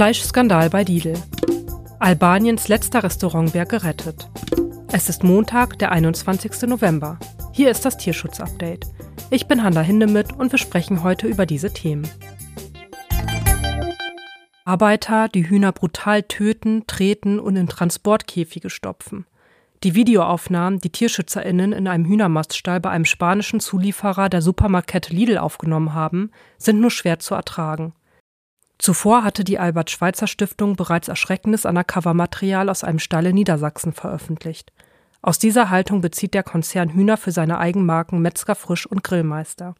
Fleischskandal bei Lidl. Albaniens letzter Restaurantbär gerettet. Es ist Montag, der 21. November. Hier ist das Tierschutzupdate. Ich bin Hanna Hindemith und wir sprechen heute über diese Themen. Arbeiter, die Hühner brutal töten, treten und in Transportkäfige stopfen. Die Videoaufnahmen, die TierschützerInnen in einem Hühnermaststall bei einem spanischen Zulieferer der Supermarktkette Lidl aufgenommen haben, sind nur schwer zu ertragen. Zuvor hatte die Albert-Schweitzer-Stiftung bereits erschreckendes Undercover-Material aus einem Stall in Niedersachsen veröffentlicht. Aus dieser Haltung bezieht der Konzern Hühner für seine Eigenmarken Metzger Frisch und Grillmeister.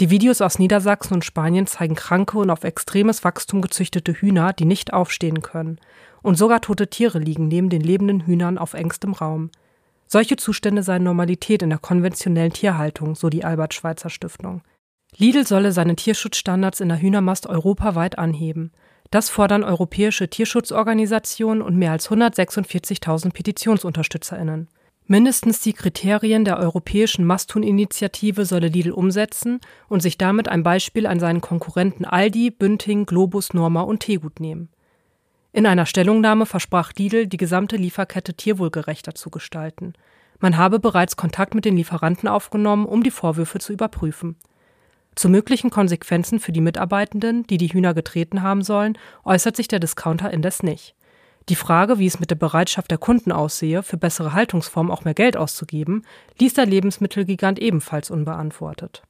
Die Videos aus Niedersachsen und Spanien zeigen kranke und auf extremes Wachstum gezüchtete Hühner, die nicht aufstehen können. Und sogar tote Tiere liegen neben den lebenden Hühnern auf engstem Raum. Solche Zustände seien Normalität in der konventionellen Tierhaltung, so die Albert-Schweitzer Stiftung. Lidl solle seine Tierschutzstandards in der Hühnermast europaweit anheben. Das fordern europäische Tierschutzorganisationen und mehr als 146.000 PetitionsunterstützerInnen. Mindestens die Kriterien der europäischen Masthuhn-Initiative solle Lidl umsetzen und sich damit ein Beispiel an seinen Konkurrenten Aldi, Bünding, Globus, Norma und Tegut nehmen. In einer Stellungnahme versprach Lidl, die gesamte Lieferkette tierwohlgerechter zu gestalten. Man habe bereits Kontakt mit den Lieferanten aufgenommen, um die Vorwürfe zu überprüfen. Zu möglichen Konsequenzen für die Mitarbeitenden, die die Hühner getreten haben sollen, äußert sich der Discounter indes nicht. Die Frage, wie es mit der Bereitschaft der Kunden aussehe, für bessere Haltungsformen auch mehr Geld auszugeben, ließ der Lebensmittelgigant ebenfalls unbeantwortet.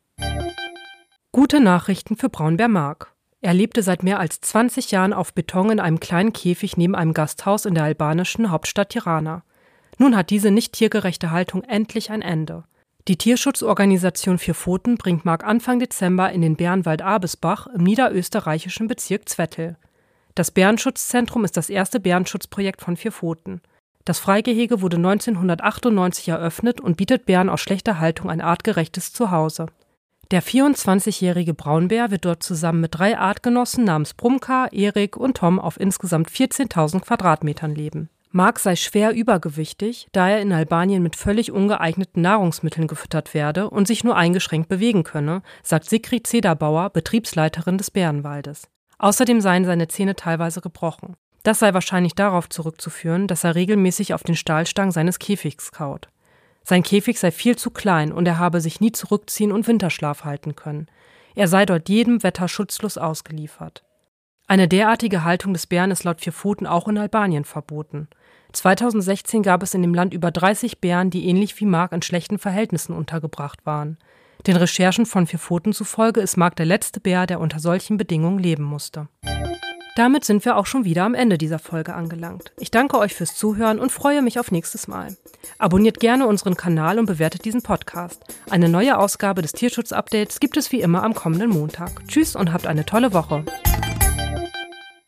Gute Nachrichten für Braunbär Mark. Er lebte seit mehr als 20 Jahren auf Beton in einem kleinen Käfig neben einem Gasthaus in der albanischen Hauptstadt Tirana. Nun hat diese nicht tiergerechte Haltung endlich ein Ende. Die Tierschutzorganisation Vier Pfoten bringt Mark Anfang Dezember in den Bärenwald Abesbach im niederösterreichischen Bezirk Zwettl. Das Bärenschutzzentrum ist das erste Bärenschutzprojekt von Vier Pfoten. Das Freigehege wurde 1998 eröffnet und bietet Bären aus schlechter Haltung ein artgerechtes Zuhause. Der 24-jährige Braunbär wird dort zusammen mit drei Artgenossen namens Brumka, Erik und Tom auf insgesamt 14.000 Quadratmetern leben. Mark sei schwer übergewichtig, da er in Albanien mit völlig ungeeigneten Nahrungsmitteln gefüttert werde und sich nur eingeschränkt bewegen könne, sagt Sigrid Zederbauer, Betriebsleiterin des Bärenwaldes. Außerdem seien seine Zähne teilweise gebrochen. Das sei wahrscheinlich darauf zurückzuführen, dass er regelmäßig auf den Stahlstangen seines Käfigs kaut. Sein Käfig sei viel zu klein und er habe sich nie zurückziehen und Winterschlaf halten können. Er sei dort jedem Wetter schutzlos ausgeliefert. Eine derartige Haltung des Bären ist laut Vier Pfoten auch in Albanien verboten. 2016 gab es in dem Land über 30 Bären, die ähnlich wie Mark in schlechten Verhältnissen untergebracht waren. Den Recherchen von Vier Pfoten zufolge ist Mark der letzte Bär, der unter solchen Bedingungen leben musste. Damit sind wir auch schon wieder am Ende dieser Folge angelangt. Ich danke euch fürs Zuhören und freue mich auf nächstes Mal. Abonniert gerne unseren Kanal und bewertet diesen Podcast. Eine neue Ausgabe des Tierschutz-Updates gibt es wie immer am kommenden Montag. Tschüss und habt eine tolle Woche.